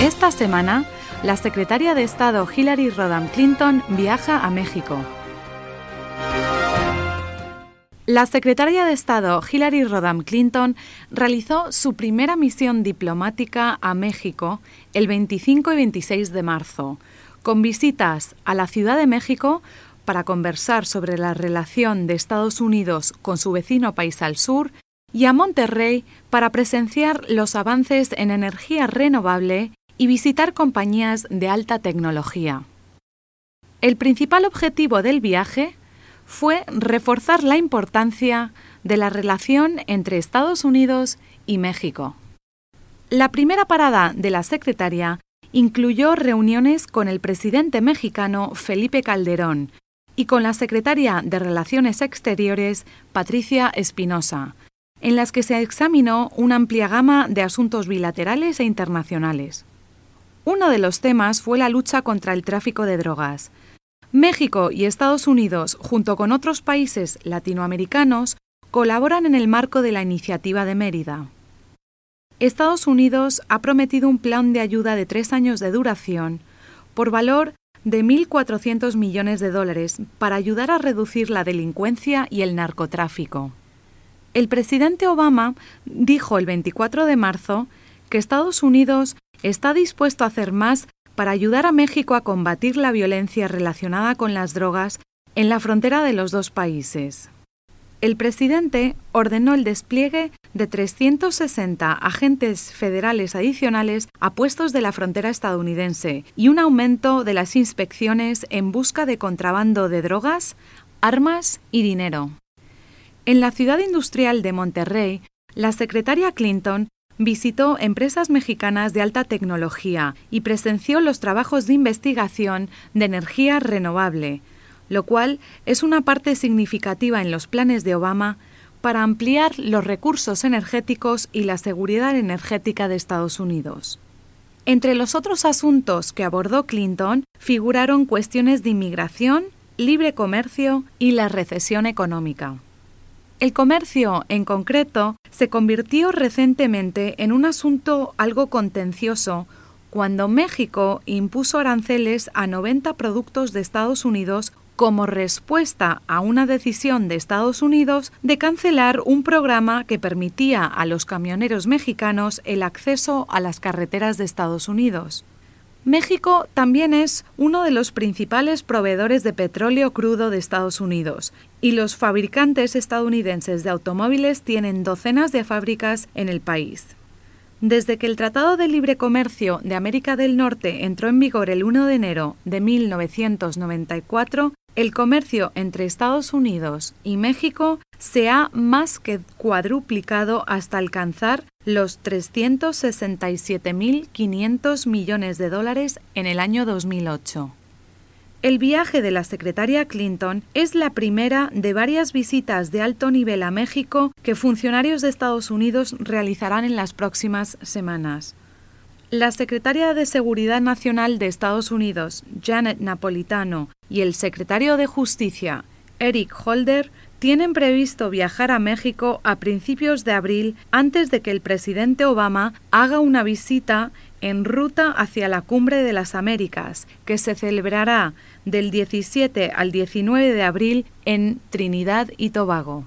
Esta semana, la secretaria de Estado Hillary Rodham Clinton viaja a México. La secretaria de Estado Hillary Rodham Clinton realizó su primera misión diplomática a México el 25 y 26 de marzo, con visitas a la Ciudad de México para conversar sobre la relación de Estados Unidos con su vecino país al sur y a Monterrey para presenciar los avances en energía renovable y visitar compañías de alta tecnología. El principal objetivo del viaje fue reforzar la importancia de la relación entre Estados Unidos y México. La primera parada de la secretaria incluyó reuniones con el presidente mexicano Felipe Calderón y con la secretaria de Relaciones Exteriores Patricia Espinosa, en las que se examinó una amplia gama de asuntos bilaterales e internacionales. Uno de los temas fue la lucha contra el tráfico de drogas. México y Estados Unidos, junto con otros países latinoamericanos, colaboran en el marco de la Iniciativa de Mérida. Estados Unidos ha prometido un plan de ayuda de tres años de duración por valor de 1.400 millones de dólares para ayudar a reducir la delincuencia y el narcotráfico. El presidente Obama dijo el 24 de marzo que Estados Unidos está dispuesto a hacer más para ayudar a México a combatir la violencia relacionada con las drogas en la frontera de los dos países. El presidente ordenó el despliegue de 360 agentes federales adicionales a puestos de la frontera estadounidense y un aumento de las inspecciones en busca de contrabando de drogas, armas y dinero. En la ciudad industrial de Monterrey, la secretaria Clinton Visitó empresas mexicanas de alta tecnología y presenció los trabajos de investigación de energía renovable, lo cual es una parte significativa en los planes de Obama para ampliar los recursos energéticos y la seguridad energética de Estados Unidos. Entre los otros asuntos que abordó Clinton figuraron cuestiones de inmigración, libre comercio y la recesión económica. El comercio, en concreto, se convirtió recientemente en un asunto algo contencioso cuando México impuso aranceles a 90 productos de Estados Unidos como respuesta a una decisión de Estados Unidos de cancelar un programa que permitía a los camioneros mexicanos el acceso a las carreteras de Estados Unidos. México también es uno de los principales proveedores de petróleo crudo de Estados Unidos y los fabricantes estadounidenses de automóviles tienen docenas de fábricas en el país. Desde que el Tratado de Libre Comercio de América del Norte entró en vigor el 1 de enero de 1994, el comercio entre Estados Unidos y México se ha más que cuadruplicado hasta alcanzar los 367.500 millones de dólares en el año 2008. El viaje de la secretaria Clinton es la primera de varias visitas de alto nivel a México que funcionarios de Estados Unidos realizarán en las próximas semanas. La secretaria de Seguridad Nacional de Estados Unidos, Janet Napolitano, y el secretario de Justicia, Eric Holder, tienen previsto viajar a México a principios de abril antes de que el presidente Obama haga una visita en ruta hacia la Cumbre de las Américas, que se celebrará del 17 al 19 de abril en Trinidad y Tobago.